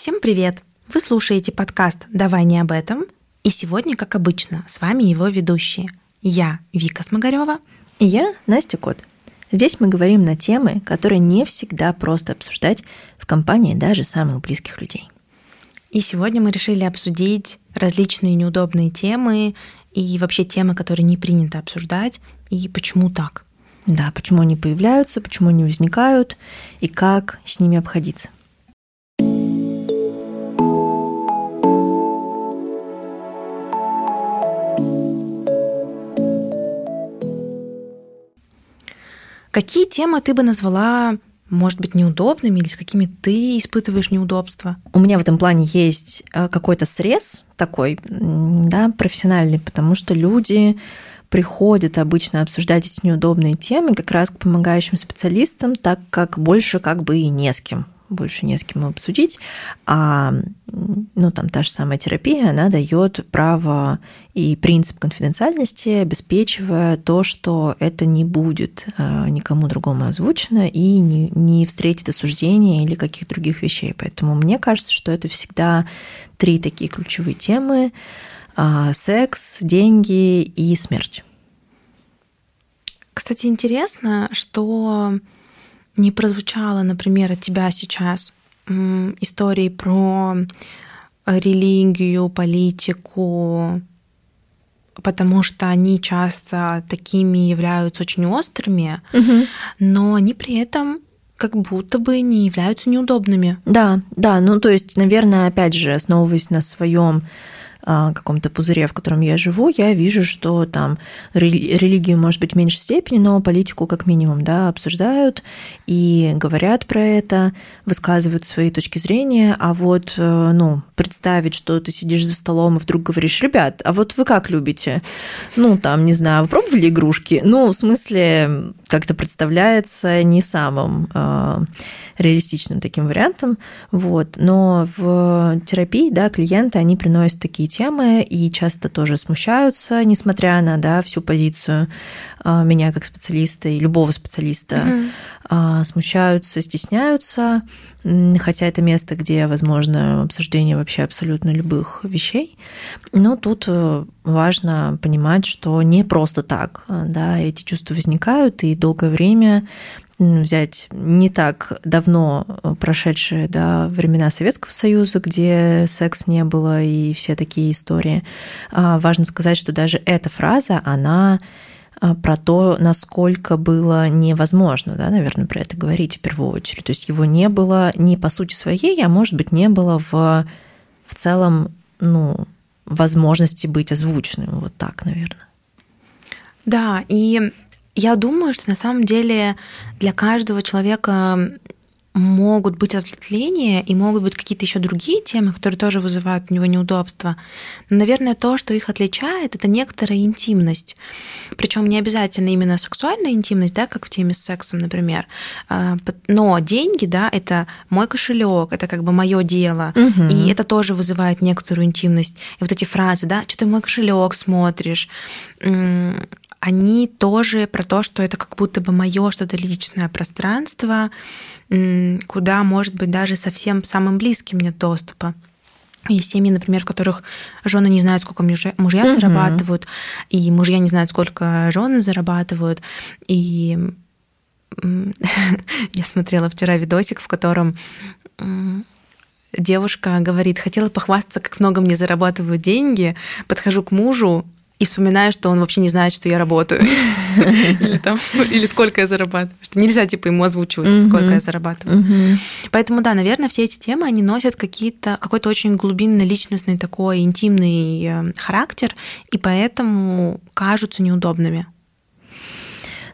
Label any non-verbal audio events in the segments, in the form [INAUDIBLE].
Всем привет! Вы слушаете подкаст «Давай не об этом». И сегодня, как обычно, с вами его ведущие. Я Вика Смогарева. И я Настя Кот. Здесь мы говорим на темы, которые не всегда просто обсуждать в компании даже самых близких людей. И сегодня мы решили обсудить различные неудобные темы и вообще темы, которые не принято обсуждать, и почему так. Да, почему они появляются, почему они возникают, и как с ними обходиться. Какие темы ты бы назвала, может быть, неудобными или с какими ты испытываешь неудобства? У меня в этом плане есть э, какой-то срез такой, да, профессиональный, потому что люди приходят обычно обсуждать эти неудобные темы как раз к помогающим специалистам, так как больше как бы и не с кем больше не с кем обсудить, а ну, там та же самая терапия, она дает право и принцип конфиденциальности, обеспечивая то, что это не будет а, никому другому озвучено и не, не встретит осуждения или каких других вещей. Поэтому мне кажется, что это всегда три такие ключевые темы а, – секс, деньги и смерть. Кстати, интересно, что не прозвучало, например, от тебя сейчас истории про религию, политику, потому что они часто такими являются очень острыми, угу. но они при этом как будто бы не являются неудобными. Да, да, ну то есть, наверное, опять же, основываясь на своем каком-то пузыре, в котором я живу, я вижу, что там религию, может быть, в меньшей степени, но политику как минимум да, обсуждают и говорят про это, высказывают свои точки зрения, а вот э, ну, представить, что ты сидишь за столом и вдруг говоришь, ребят, а вот вы как любите? Ну, там, не знаю, вы пробовали игрушки? Ну, в смысле, как-то представляется не самым э, реалистичным таким вариантом, вот. Но в терапии, да, клиенты, они приносят такие темы и часто тоже смущаются, несмотря на, да, всю позицию а, меня как специалиста и любого специалиста, mm-hmm. Смущаются, стесняются, хотя это место, где возможно обсуждение вообще абсолютно любых вещей. Но тут э, важно понимать, что не просто так, да, эти чувства возникают, и долгое время взять не так давно э, прошедшие да, времена Советского Союза, где секс не было и все такие истории, а, важно сказать, что даже эта фраза, она а, про то, насколько было невозможно, да, наверное, про это говорить в первую очередь. То есть его не было не по сути своей, а может быть не было в, в целом, ну, возможности быть озвученным. Вот так, наверное. Да, и я думаю, что на самом деле для каждого человека могут быть отвлечения и могут быть какие-то еще другие темы, которые тоже вызывают у него неудобства. Но, наверное, то, что их отличает, это некоторая интимность. Причем не обязательно именно сексуальная интимность, да, как в теме с сексом, например. А, но деньги, да, это мой кошелек, это как бы мое дело. Угу. И это тоже вызывает некоторую интимность. И вот эти фразы, да, что ты мой кошелек смотришь, они тоже про то, что это как будто бы мое что-то личное пространство, куда, может быть, даже совсем самым близким нет доступа. Есть семьи, например, в которых жены не знают, сколько мужья, мужья угу. зарабатывают, и мужья не знают, сколько жены зарабатывают. И [LAUGHS] я смотрела вчера видосик, в котором девушка говорит, хотела похвастаться, как много мне зарабатывают деньги, подхожу к мужу, и вспоминаю, что он вообще не знает, что я работаю. [LAUGHS] Или, там, или сколько я зарабатываю. Что нельзя, типа, ему озвучивать, сколько я зарабатываю. Поэтому, да, наверное, все эти темы, они носят какие-то, какой-то очень глубинный, личностный такой интимный э, характер, и поэтому кажутся неудобными.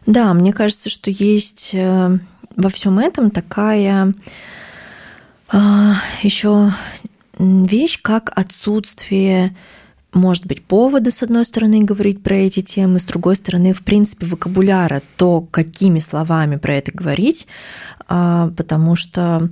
Да, мне кажется, что есть э, во всем этом такая а, еще вещь, как отсутствие может быть повода, с одной стороны, говорить про эти темы, с другой стороны, в принципе, вокабуляра, то, какими словами про это говорить, а, потому что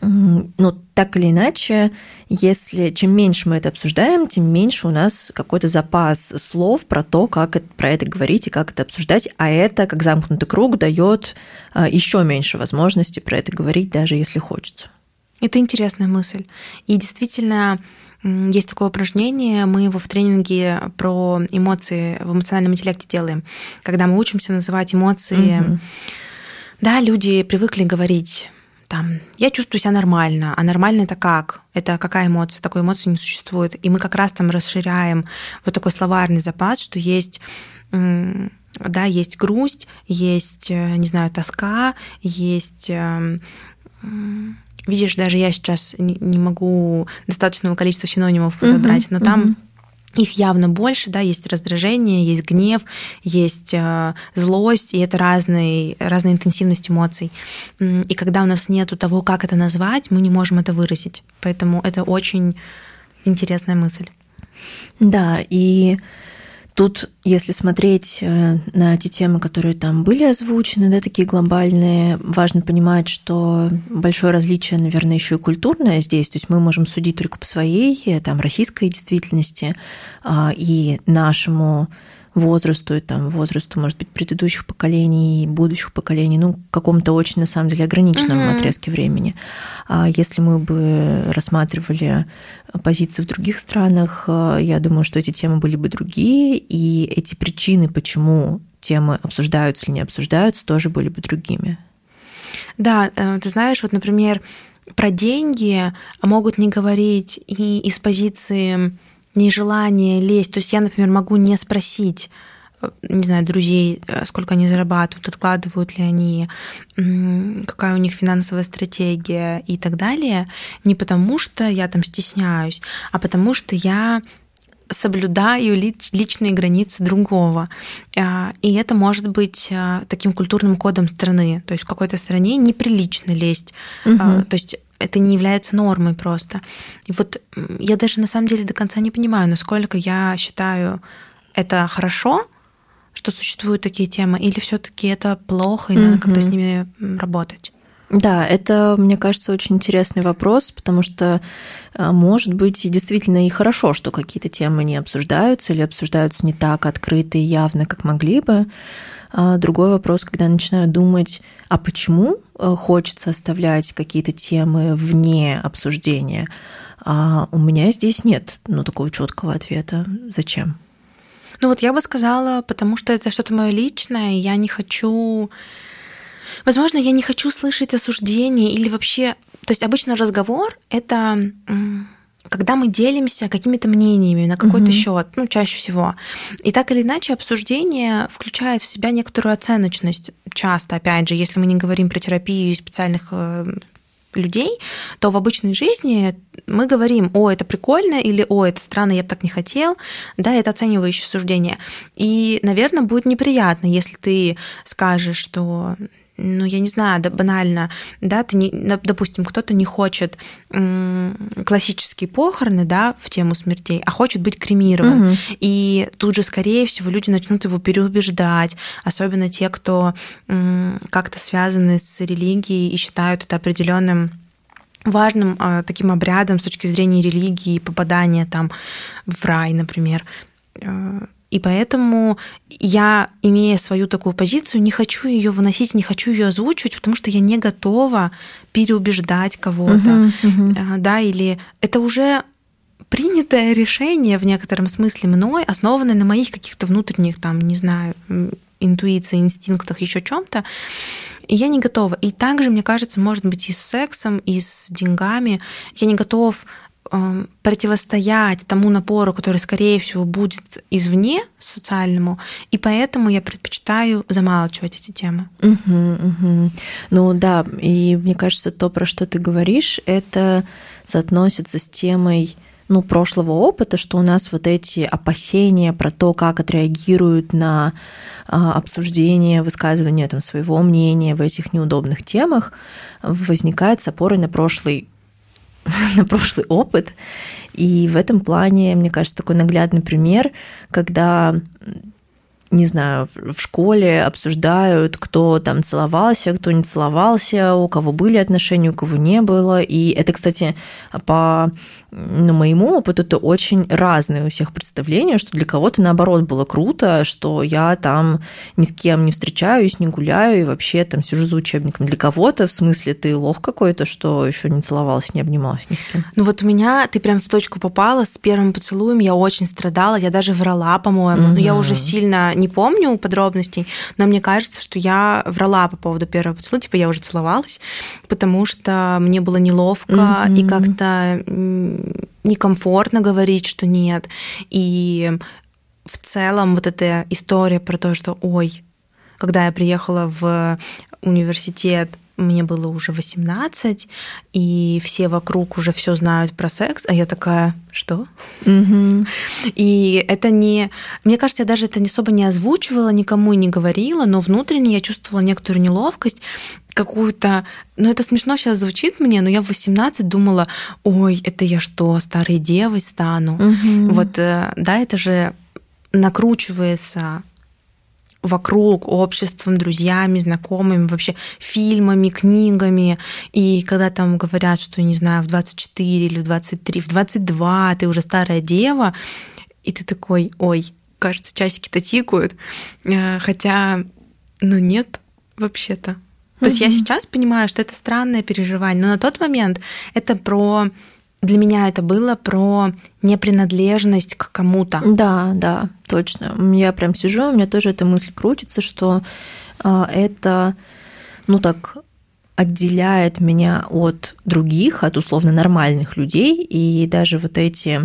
ну, так или иначе, если чем меньше мы это обсуждаем, тем меньше у нас какой-то запас слов про то, как это, про это говорить и как это обсуждать, а это, как замкнутый круг, дает а, еще меньше возможности про это говорить, даже если хочется. Это интересная мысль. И действительно, есть такое упражнение, мы его в тренинге про эмоции в эмоциональном интеллекте делаем, когда мы учимся называть эмоции. Угу. Да, люди привыкли говорить там, я чувствую себя нормально, а нормально это как? Это какая эмоция? Такой эмоции не существует. И мы как раз там расширяем вот такой словарный запас, что есть да, есть грусть, есть, э, не знаю, тоска, есть эм, видишь, даже я сейчас не могу достаточного количества синонимов подобрать, но там их явно больше, да, есть раздражение, есть гнев, есть э, злость, и это разные, разная интенсивность эмоций. И когда у нас нету того, как это назвать, мы не можем это выразить. Поэтому это очень интересная мысль. Да, и Тут, если смотреть э, на те темы, которые там были озвучены, да, такие глобальные, важно понимать, что большое различие, наверное, еще и культурное здесь. То есть мы можем судить только по своей, э, там, российской действительности а, и нашему возрасту, и там возрасту, может быть, предыдущих поколений, будущих поколений, ну, каком-то очень, на самом деле, ограниченном mm-hmm. отрезке времени. А если мы бы рассматривали позицию в других странах, э, я думаю, что эти темы были бы другие, и эти причины, почему темы обсуждаются или не обсуждаются, тоже были бы другими. Да, э, ты знаешь, вот, например, про деньги могут не говорить и из позиции нежелание лезть. То есть я, например, могу не спросить, э, не знаю, друзей, э, сколько они зарабатывают, откладывают ли они, какая у них финансовая стратегия и так далее, не потому что я там стесняюсь, а потому что я соблюдаю личные границы другого. А, и это может быть э, таким культурным кодом страны. То есть в какой-то стране неприлично лезть. Угу. То есть это не является нормой просто. И вот я даже на самом деле до конца не понимаю, насколько я считаю это хорошо, что существуют такие темы, или все-таки это плохо, и надо как-то с ними работать. Да, это, мне кажется, очень интересный вопрос, потому что, а, может быть, действительно и хорошо, что какие-то темы не обсуждаются или обсуждаются не так открыто и явно, как могли бы. А другой вопрос, когда начинаю думать, а почему э, хочется оставлять какие-то темы вне обсуждения, а у меня здесь нет ну, такого четкого ответа. Зачем? Ну вот я бы сказала, потому что это что-то мое личное, и я не хочу... Возможно, я не хочу слышать осуждение или вообще... То есть обычно разговор — это когда мы делимся какими-то мнениями на какой-то угу. счет, ну, чаще всего. И так или иначе обсуждение включает в себя некоторую оценочность. Часто, опять же, если мы не говорим про терапию и специальных э, людей, то в обычной жизни мы говорим, о, это прикольно, или о, это странно, я бы так не хотел, да, это оценивающее суждение. И, наверное, будет неприятно, если ты скажешь, что ну, я не знаю, да, банально, да, ты не, допустим, кто-то не хочет классические похороны, да, в тему смертей, а хочет быть кремирован. Угу. И тут же, скорее всего, люди начнут его переубеждать, особенно те, кто как-то связаны с религией и считают это определенным важным э, таким обрядом с точки зрения религии, попадания там в рай, например. Э, и поэтому я, имея свою такую позицию, не хочу ее выносить, не хочу ее озвучивать, потому что я не готова переубеждать кого-то. Uh-huh, uh-huh. Да, или это уже принятое решение в некотором смысле мной, основанное на моих каких-то внутренних, там, не знаю, интуиции, инстинктах, еще чем-то. И я не готова. И также, мне кажется, может быть и с сексом, и с деньгами. Я не готов противостоять тому напору, который, скорее всего, будет извне социальному, и поэтому я предпочитаю замалчивать эти темы. Угу, угу. Ну да, и мне кажется, то, про что ты говоришь, это соотносится с темой ну, прошлого опыта, что у нас вот эти опасения про то, как отреагируют на а, обсуждение, высказывание там, своего мнения в этих неудобных темах, возникает с опорой на прошлый [LAUGHS] на прошлый опыт. И в этом плане, мне кажется, такой наглядный пример, когда не знаю, в школе обсуждают, кто там целовался, кто не целовался, у кого были отношения, у кого не было. И это, кстати, по ну, моему опыту, это очень разные у всех представления, что для кого-то, наоборот, было круто, что я там ни с кем не встречаюсь, не гуляю и вообще там сижу за учебником. Для кого-то, в смысле, ты лох какой-то, что еще не целовалась, не обнималась ни с кем. Ну вот у меня, ты прям в точку попала, с первым поцелуем я очень страдала, я даже врала, по-моему. Mm-hmm. Ну, я уже сильно не помню подробностей, но мне кажется, что я врала по поводу первого поцелуя, типа я уже целовалась, потому что мне было неловко mm-hmm. и как-то некомфортно говорить, что нет. И в целом вот эта история про то, что, ой, когда я приехала в университет, мне было уже 18, и все вокруг уже все знают про секс, а я такая, что? Угу. И это не... Мне кажется, я даже это особо не озвучивала, никому и не говорила, но внутренне я чувствовала некоторую неловкость, какую-то... Ну, это смешно сейчас звучит мне, но я в 18 думала, ой, это я что, старой девой стану? Угу. Вот, э, да, это же накручивается вокруг обществом, друзьями, знакомыми, вообще фильмами, книгами. И когда там говорят, что, не знаю, в 24 или в 23, в 22 ты уже старая дева, и ты такой, ой, кажется, часики-то тикают. Э, хотя, ну нет, вообще-то. То есть я сейчас понимаю, что это странное переживание, но на тот момент это про для меня это было про непринадлежность к кому-то. Да, да, точно. Я прям сижу, у меня тоже эта мысль крутится, что а, это, ну так, отделяет меня от других, от условно нормальных людей, и даже вот эти,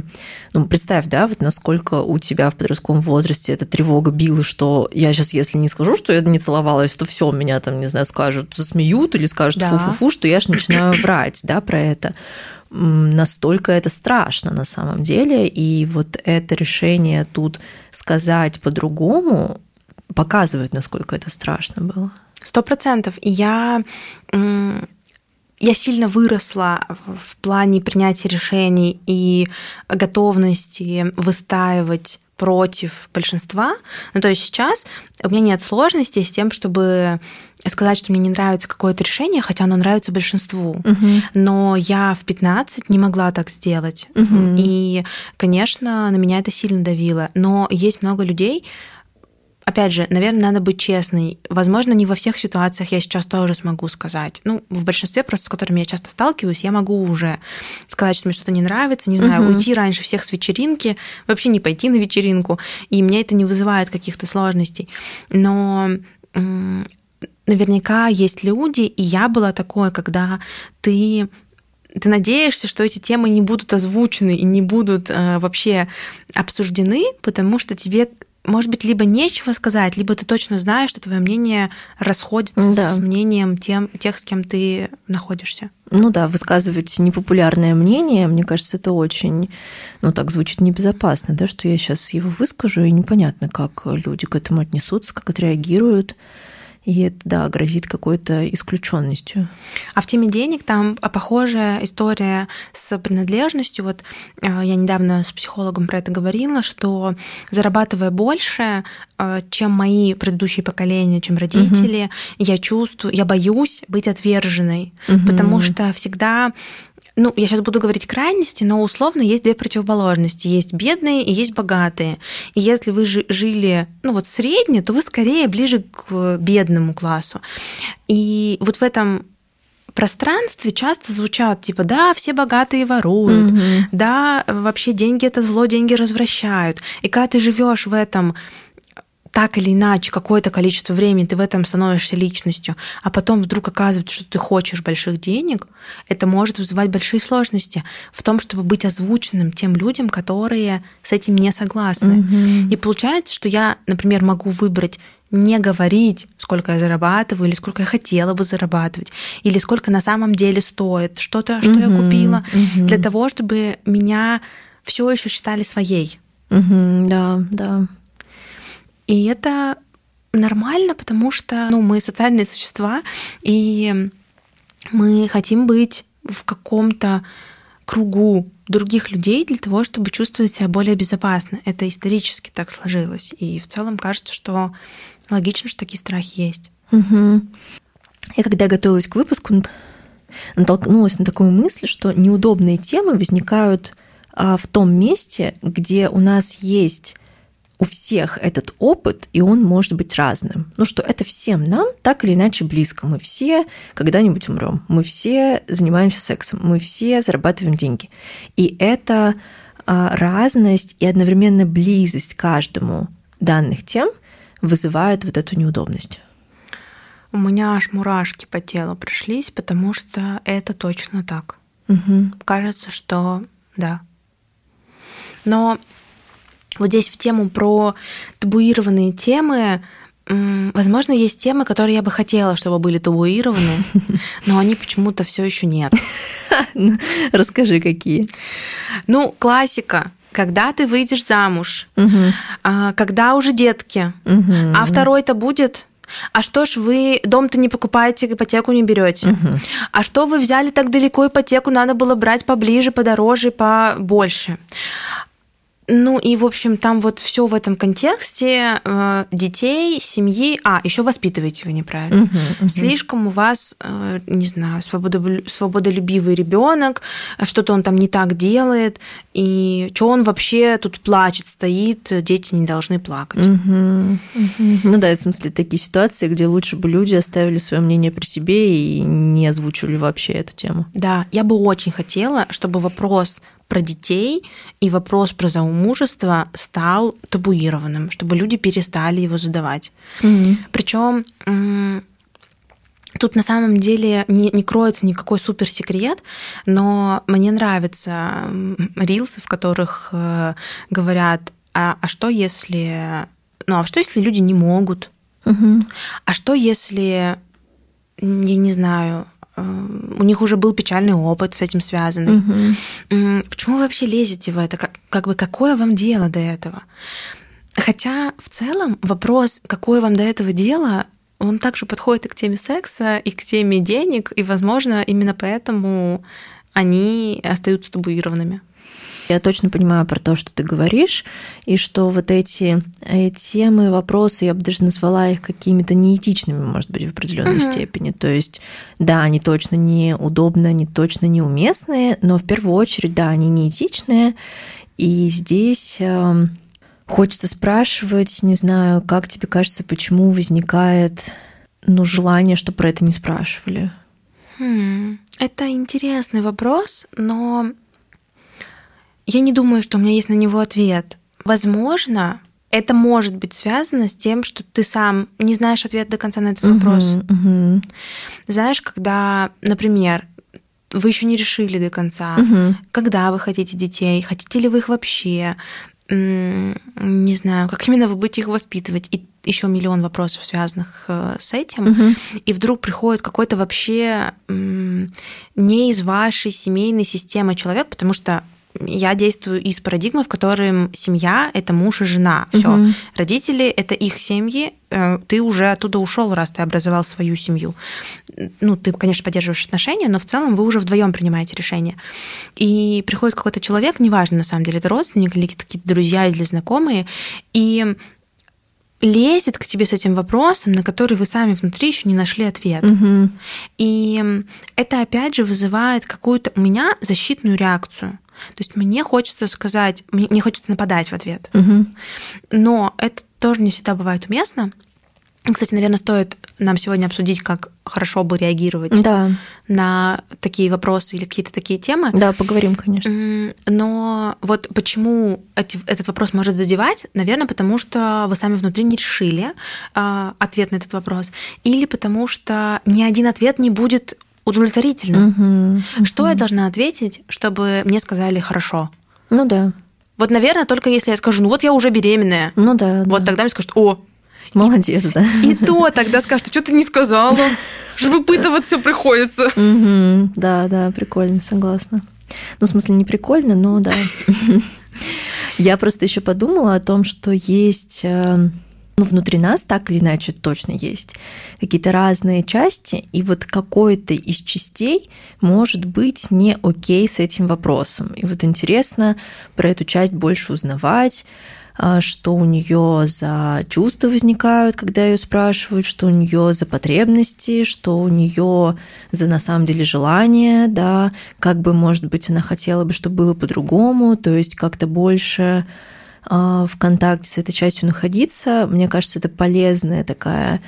ну, представь, да, вот насколько у тебя в подростковом возрасте эта тревога била, что я сейчас, если не скажу, что я не целовалась, то все меня там, не знаю, скажут, засмеют или скажут да. фу-фу-фу, что я же начинаю врать, да, про это настолько это страшно на самом деле, и вот это решение тут сказать по-другому показывает, насколько это страшно было. Сто процентов. И я я сильно выросла в плане принятия решений и готовности выстаивать против большинства. Ну, то есть сейчас у меня нет сложностей с тем, чтобы сказать, что мне не нравится какое-то решение, хотя оно нравится большинству. Угу. Но я в 15 не могла так сделать. Угу. И, конечно, на меня это сильно давило. Но есть много людей, опять же, наверное, надо быть честной. Возможно, не во всех ситуациях я сейчас тоже смогу сказать. Ну, в большинстве просто, с которыми я часто сталкиваюсь, я могу уже сказать, что мне что-то не нравится, не знаю, угу. уйти раньше всех с вечеринки, вообще не пойти на вечеринку, и мне это не вызывает каких-то сложностей. Но наверняка есть люди, и я была такой, когда ты ты надеешься, что эти темы не будут озвучены и не будут э, вообще обсуждены, потому что тебе может быть, либо нечего сказать, либо ты точно знаешь, что твое мнение расходится да. с мнением тем, тех, с кем ты находишься. Ну да, высказывать непопулярное мнение, мне кажется, это очень, ну так звучит небезопасно, да, что я сейчас его выскажу, и непонятно, как люди к этому отнесутся, как отреагируют. И это, да, грозит какой-то исключенностью. А в теме денег там а, похожая история с принадлежностью. Вот а, я недавно с психологом про это говорила, что зарабатывая больше, а, чем мои предыдущие поколения, чем родители, угу. я чувствую, я боюсь быть отверженной, угу. потому что всегда ну, я сейчас буду говорить крайности, но условно есть две противоположности. Есть бедные и есть богатые. И если вы жили, ну, вот средне, то вы скорее ближе к бедному классу. И вот в этом пространстве часто звучат типа да все богатые воруют угу. да вообще деньги это зло деньги развращают и когда ты живешь в этом так или иначе какое-то количество времени ты в этом становишься личностью, а потом вдруг оказывается, что ты хочешь больших денег, это может вызывать большие сложности в том, чтобы быть озвученным тем людям, которые с этим не согласны. Угу. И получается, что я, например, могу выбрать не говорить, сколько я зарабатываю, или сколько я хотела бы зарабатывать, или сколько на самом деле стоит что-то, что угу, я купила, угу. для того, чтобы меня все еще считали своей. Угу, да, да. И это нормально, потому что ну, мы социальные существа, и мы хотим быть в каком-то кругу других людей для того, чтобы чувствовать себя более безопасно. Это исторически так сложилось. И в целом кажется, что логично, что такие страхи есть. Угу. Я когда готовилась к выпуску, натолкнулась на такую мысль, что неудобные темы возникают а, в том месте, где у нас есть у всех этот опыт, и он может быть разным. Ну что это всем нам так или иначе близко. Мы все когда-нибудь умрем. Мы все занимаемся сексом. Мы все зарабатываем деньги. И это а, разность и одновременно близость каждому данных тем вызывает вот эту неудобность. У меня аж мурашки по телу пришлись, потому что это точно так. Угу. Кажется, что да. Но вот здесь в тему про табуированные темы, возможно, есть темы, которые я бы хотела, чтобы были табуированы, [LAUGHS] но они почему-то все еще нет. [LAUGHS] Ну, расскажи, какие. Ну, классика. Когда ты выйдешь замуж, угу. когда уже детки, угу. а второй-то будет, а что ж вы дом-то не покупаете, ипотеку не берете? Угу. А что вы взяли так далеко ипотеку, надо было брать поближе, подороже, побольше? Ну и, в общем, там вот все в этом контексте э, детей, семьи, а еще воспитываете вы неправильно. Угу, угу. Слишком у вас, э, не знаю, свободо, свободолюбивый ребенок, что-то он там не так делает, и что он вообще тут плачет, стоит, дети не должны плакать. Угу, угу. Ну да, в смысле такие ситуации, где лучше бы люди оставили свое мнение при себе и не озвучивали вообще эту тему. Да, я бы очень хотела, чтобы вопрос про детей и вопрос про замужество стал табуированным, чтобы люди перестали его задавать. Mm-hmm. Причем Тут на самом деле не, не кроется никакой суперсекрет, но мне нравятся рилсы, в которых э, говорят, а, а что если, ну а что если люди не могут, угу. а что если, я не знаю, у них уже был печальный опыт с этим связанный. Угу. Почему вы вообще лезете в это? Как, как бы какое вам дело до этого? Хотя в целом вопрос, какое вам до этого дело, он также подходит и к теме секса, и к теме денег, и, возможно, именно поэтому они остаются табуированными. Я точно понимаю про то, что ты говоришь, и что вот эти э, темы, вопросы, я бы даже назвала их какими-то неэтичными, может быть, в определенной uh-huh. степени. То есть, да, они точно неудобные, они точно неуместные, но в первую очередь, да, они неэтичные. И здесь э, хочется спрашивать, не знаю, как тебе кажется, почему возникает ну, желание, чтобы про это не спрашивали? Хм, это интересный вопрос, но я не думаю, что у меня есть на него ответ. Возможно, это может быть связано с тем, что ты сам не знаешь ответ до конца на этот вопрос. Uh-huh, uh-huh. Знаешь, когда, например, вы еще не решили до конца, uh-huh. когда вы хотите детей, хотите ли вы их вообще, не знаю, как именно вы будете их воспитывать, и еще миллион вопросов, связанных э, с этим, угу. и вдруг приходит какой-то вообще не из вашей семейной системы человек, потому что я действую из парадигмы, в которой семья это муж и жена. Все. Угу. Родители это их семьи. Э, ты уже оттуда ушел, раз ты образовал свою семью. Ну, ты, конечно, поддерживаешь отношения, но в целом вы уже вдвоем принимаете решение. И приходит какой-то человек, неважно, на самом деле, это родственник или какие-то друзья или знакомые, и лезет к тебе с этим вопросом, на который вы сами внутри еще не нашли ответ. Угу. И это опять же вызывает какую-то у меня защитную реакцию. То есть мне хочется сказать, мне, мне хочется нападать в ответ. Угу. Но это тоже не всегда бывает уместно. Кстати, наверное, стоит нам сегодня обсудить, как хорошо бы реагировать да. на такие вопросы или какие-то такие темы. Да, поговорим, конечно. Но вот почему этот вопрос может задевать, наверное, потому что вы сами внутри не решили а, ответ на этот вопрос, или потому что ни один ответ не будет удовлетворительным. Угу, Что угу. я должна ответить, чтобы мне сказали хорошо? Ну да. Вот, наверное, только если я скажу, ну вот я уже беременная. Ну да. Вот да. тогда мне скажут, о, Молодец, да. И то тогда скажут, что ты не сказала, что выпытывать все приходится. Да, да, прикольно, согласна. Ну, в смысле, не прикольно, но да. [LAUGHS] Я просто еще подумала о том, что есть э, ну, внутри нас так или иначе точно есть какие-то разные части, и вот какой-то из частей может быть не окей с этим вопросом. И вот интересно про эту часть больше узнавать, а, что у нее за чувства возникают, когда ее спрашивают, что у нее за потребности, что у нее за на самом деле желание, да, как бы, может быть, она хотела бы, чтобы было по-другому, то есть как-то больше в контакте с этой частью находиться. Мне кажется, это полезная такая,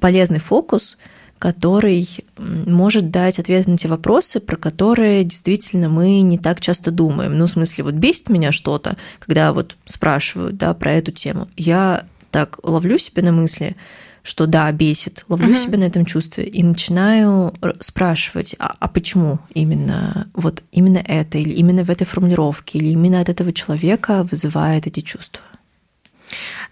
полезный фокус – который может дать ответ на те вопросы, про которые действительно мы не так часто думаем. Ну, в смысле, вот бесит меня что-то, когда вот спрашивают, да, про эту тему. Я так ловлю себя на мысли, что да, бесит, ловлю uh-huh. себя на этом чувстве и начинаю спрашивать, а, а почему именно вот именно это или именно в этой формулировке или именно от этого человека вызывает эти чувства.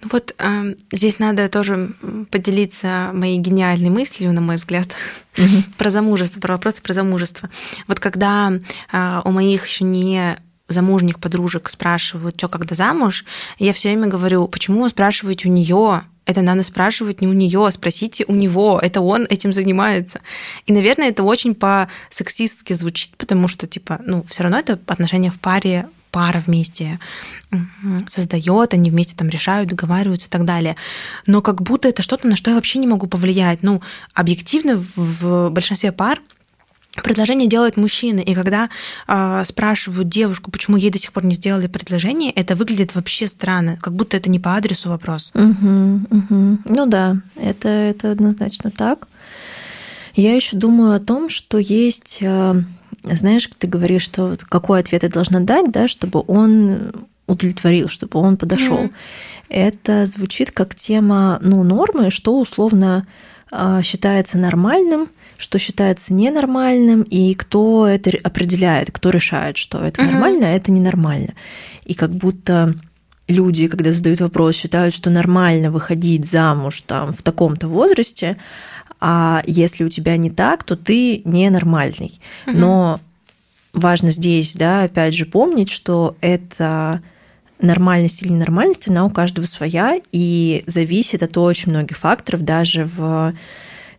Ну вот э, здесь надо тоже поделиться моей гениальной мыслью, на мой взгляд, mm-hmm. [LAUGHS] про замужество, про вопросы про замужество. Вот когда э, у моих еще не замужних подружек спрашивают, что когда замуж, я все время говорю, почему вы спрашиваете у нее? Это надо спрашивать не у нее, спросите у него, это он этим занимается. И, наверное, это очень по-сексистски звучит, потому что, типа, ну, все равно это отношения в паре пара вместе создает, они вместе там решают, договариваются и так далее. Но как будто это что-то, на что я вообще не могу повлиять. Ну, объективно в большинстве пар предложение делают мужчины, и когда э, спрашивают девушку, почему ей до сих пор не сделали предложение, это выглядит вообще странно, как будто это не по адресу вопрос. Угу, угу. Ну да, это, это однозначно так. Я еще думаю о том, что есть э, знаешь, ты говоришь, что какой ответ я должна дать, да, чтобы он удовлетворил, чтобы он подошел. Mm-hmm. Это звучит как тема, ну, нормы, что условно считается нормальным, что считается ненормальным, и кто это определяет, кто решает, что это нормально, а это ненормально. И как будто люди, когда задают вопрос, считают, что нормально выходить замуж там в таком-то возрасте, а если у тебя не так, то ты ненормальный. Но важно здесь, да, опять же помнить, что это нормальность или ненормальность, она у каждого своя и зависит от очень многих факторов, даже в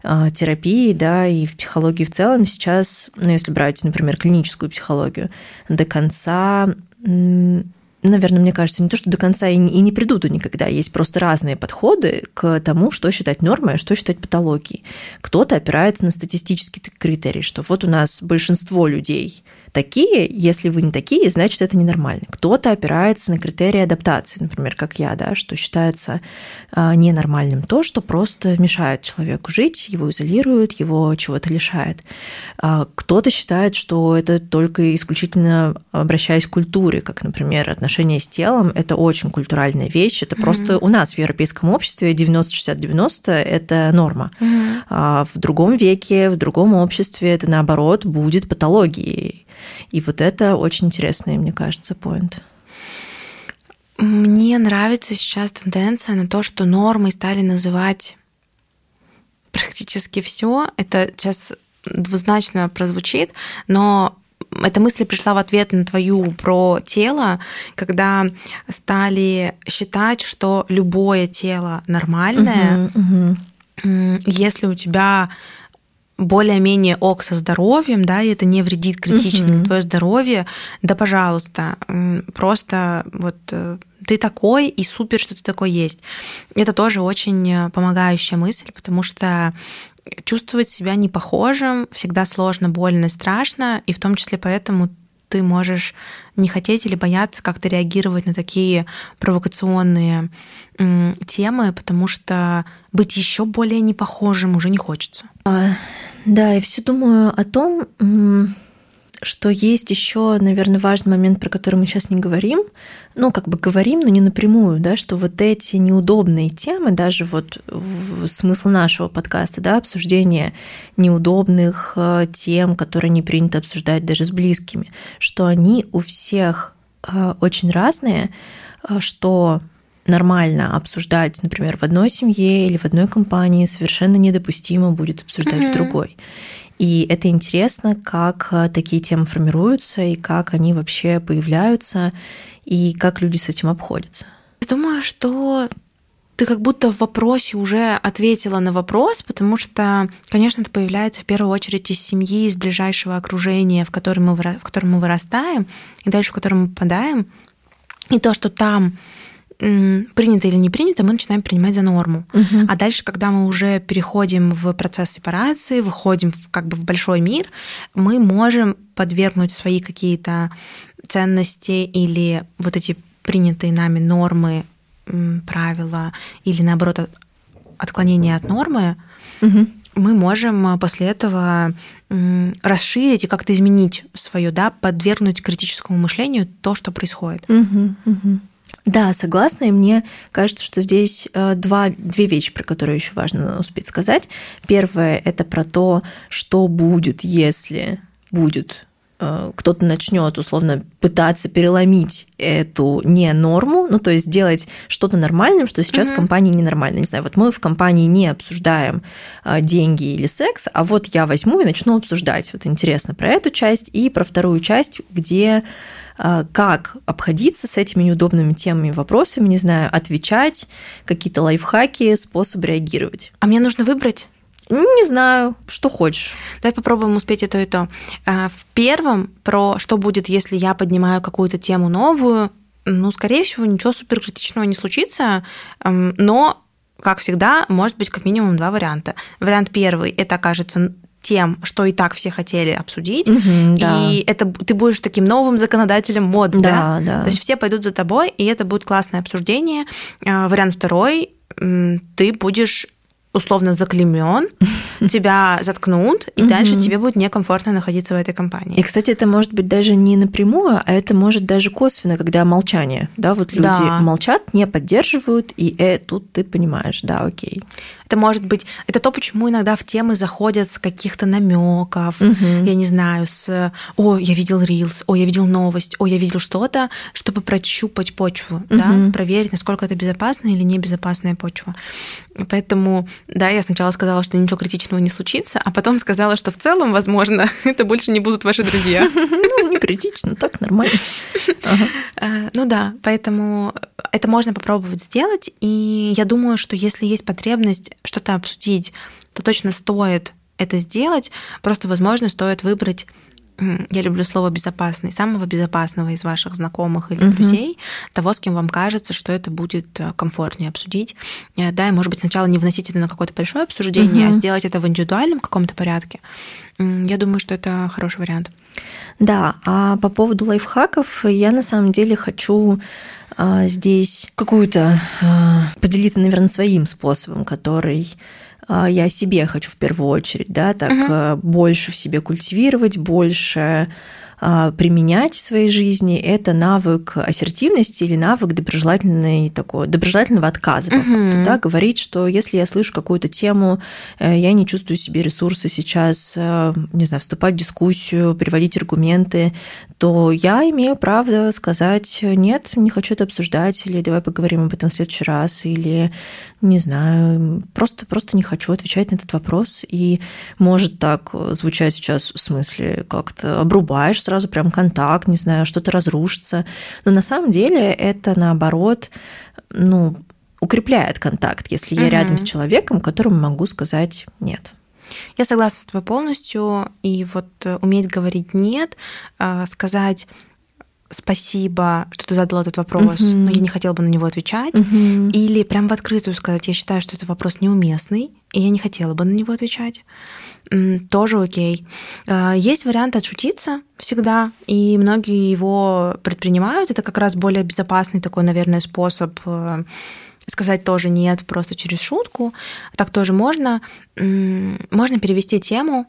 а, терапии, да, и в психологии в целом сейчас, ну, если брать, например, клиническую психологию, до конца наверное, мне кажется, не то, что до конца и не, придут никогда. Есть просто разные подходы к тому, что считать нормой, а что считать патологией. Кто-то опирается на статистические критерии, что вот у нас большинство людей такие, если вы не такие, значит, это ненормально. Кто-то опирается на критерии адаптации, например, как я, да, что считается а, ненормальным то, что просто мешает человеку жить, его изолирует, его чего-то лишает. А, кто-то считает, что это только исключительно обращаясь к культуре, как, например, отношения с телом, это очень культуральная вещь, это mm-hmm. просто у нас в европейском обществе 90-60-90 это норма. Mm-hmm. А в другом веке, в другом обществе это наоборот будет патологией. И вот это очень интересный, мне кажется, поинт. Мне нравится сейчас тенденция на то, что нормой стали называть практически все. Это сейчас двузначно прозвучит, но эта мысль пришла в ответ на твою про тело, когда стали считать, что любое тело нормальное, угу, угу. если у тебя более-менее ок со здоровьем, да, и это не вредит критично угу. для твое здоровье, да, пожалуйста, просто вот э, ты такой, и супер, что ты такой есть. Это тоже очень э, помогающая мысль, потому что чувствовать себя непохожим всегда сложно, больно, страшно, и в том числе поэтому ты можешь не хотеть или бояться как-то реагировать на такие провокационные темы, потому что быть еще более непохожим уже не хочется. А, да, я все думаю о том, что есть еще, наверное, важный момент, про который мы сейчас не говорим, ну, как бы говорим, но не напрямую, да, что вот эти неудобные темы, даже вот в смысл нашего подкаста, да, обсуждение неудобных э, тем, которые не принято обсуждать даже с близкими, что они у всех э, очень разные, э, что нормально обсуждать, например, в одной семье или в одной компании, совершенно недопустимо будет обсуждать mm-hmm. в другой. И это интересно, как э, такие темы формируются, и как они вообще появляются, и как люди с этим обходятся. Я думаю, что ты как будто в вопросе уже ответила на вопрос, потому что, конечно, это появляется в первую очередь из семьи, из ближайшего окружения, в котором мы, в котором мы вырастаем, и дальше в котором мы попадаем. И то, что там принято или не принято, мы начинаем принимать за норму. Угу. А дальше, когда мы уже переходим в процесс сепарации, выходим в, как бы в большой мир, мы можем подвергнуть свои какие-то ценности или вот эти принятые нами нормы, правила или наоборот отклонения от нормы, угу. мы можем после этого расширить и как-то изменить свое, да, подвергнуть критическому мышлению то, что происходит. Угу, угу. Да, согласна, и мне кажется, что здесь э, два, две вещи, про которые еще важно успеть сказать. Первое – это про то, что будет, если будет кто-то начнет условно пытаться переломить эту не норму, ну то есть сделать что-то нормальным, что сейчас mm-hmm. в компании ненормально. Не знаю, вот мы в компании не обсуждаем э, деньги или секс, а вот я возьму и начну обсуждать. Вот интересно про эту часть и про вторую часть, где а, как обходиться с этими неудобными темами, вопросами, не знаю, отвечать, какие-то лайфхаки, способы реагировать. А мне нужно выбрать? Не знаю, что хочешь. Давай попробуем успеть это и то. А, в первом про что будет, если я поднимаю какую-то тему новую, ну, скорее всего, ничего суперкритичного не случится, но как всегда, может быть как минимум два варианта. Вариант первый – это окажется тем, что и так все хотели обсудить, угу, да. и это ты будешь таким новым законодателем мод, да, да? да? То есть все пойдут за тобой, и это будет классное обсуждение. А, вариант второй, ты будешь условно заклемен, [LAUGHS] тебя заткнут, и дальше тебе будет некомфортно находиться в этой компании. И, кстати, это может быть даже не напрямую, а это может даже косвенно, когда молчание. Да, вот люди да. молчат, не поддерживают, и э, тут ты понимаешь, да, окей. Это может быть, это то, почему иногда в темы заходят с каких-то намеков, угу. я не знаю, с «О, я видел рилс», «О, я видел новость», «О, я видел что-то», чтобы прощупать почву, угу. да, проверить, насколько это безопасная или небезопасная почва. Поэтому, да, я сначала сказала, что ничего критичного не случится, а потом сказала, что в целом, возможно, [LAUGHS] это больше не будут ваши друзья. [LAUGHS] Ну, не критично, так нормально. [LAUGHS] А, ну да, поэтому это можно попробовать сделать, и я думаю, что если есть потребность что-то обсудить, то точно стоит это сделать. Просто, возможно, стоит выбрать я люблю слово безопасный, самого безопасного из ваших знакомых или угу. друзей, того, с кем вам кажется, что это будет э, комфортнее обсудить. Э, да, и, может быть, сначала не вносить это на какое-то большое обсуждение, угу. а сделать это в индивидуальном каком-то порядке. Я думаю, что это хороший вариант. Да, а по поводу лайфхаков я на самом деле хочу а, здесь какую-то а, поделиться, наверное, своим способом, который а, я себе хочу в первую очередь, да, так угу. больше в себе культивировать, больше применять в своей жизни, это навык ассертивности или навык доброжелательной, такого, доброжелательного отказа, по uh-huh. факту, да, говорить, что если я слышу какую-то тему, э, я не чувствую себе ресурсы сейчас, э, не знаю, вступать в дискуссию, приводить аргументы, то я имею право сказать, нет, не хочу это обсуждать, или давай поговорим об этом в следующий раз, или, не знаю, просто, просто не хочу отвечать на этот вопрос, и может так звучать сейчас в смысле, как-то обрубаешь сразу прям контакт, не знаю, что-то разрушится. Но на самом деле это наоборот, ну, укрепляет контакт, если я угу. рядом с человеком, которому могу сказать нет. Я согласна с тобой полностью. И вот э, уметь говорить нет, э, сказать спасибо, что ты задал этот вопрос, uh-huh. но я не хотела бы на него отвечать. Uh-huh. Или прям в открытую сказать, я считаю, что этот вопрос неуместный, и я не хотела бы на него отвечать тоже окей. А, есть вариант отшутиться всегда, и многие его предпринимают. Это как раз более безопасный такой, наверное, способ э, сказать тоже нет просто через шутку. Так тоже можно. Можно перевести тему,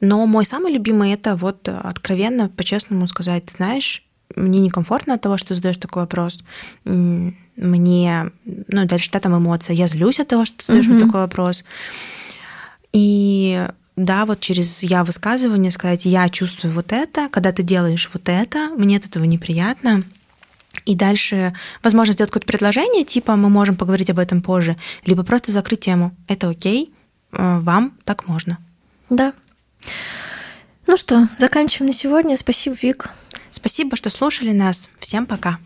но мой самый любимый это вот откровенно, по-честному сказать, знаешь, мне некомфортно от того, что задаешь такой вопрос. Мне, ну, дальше да, там эмоция. Я злюсь от того, что ты задаешь mm-hmm. мне такой вопрос. И да, вот через я высказывание сказать, я чувствую вот это, когда ты делаешь вот это, мне от этого неприятно. И дальше, возможно, сделать какое-то предложение, типа мы можем поговорить об этом позже, либо просто закрыть тему. Это окей, э, вам так можно. Да. Ну что, заканчиваем на сегодня. Спасибо, Вик. Спасибо, что слушали нас. Всем пока.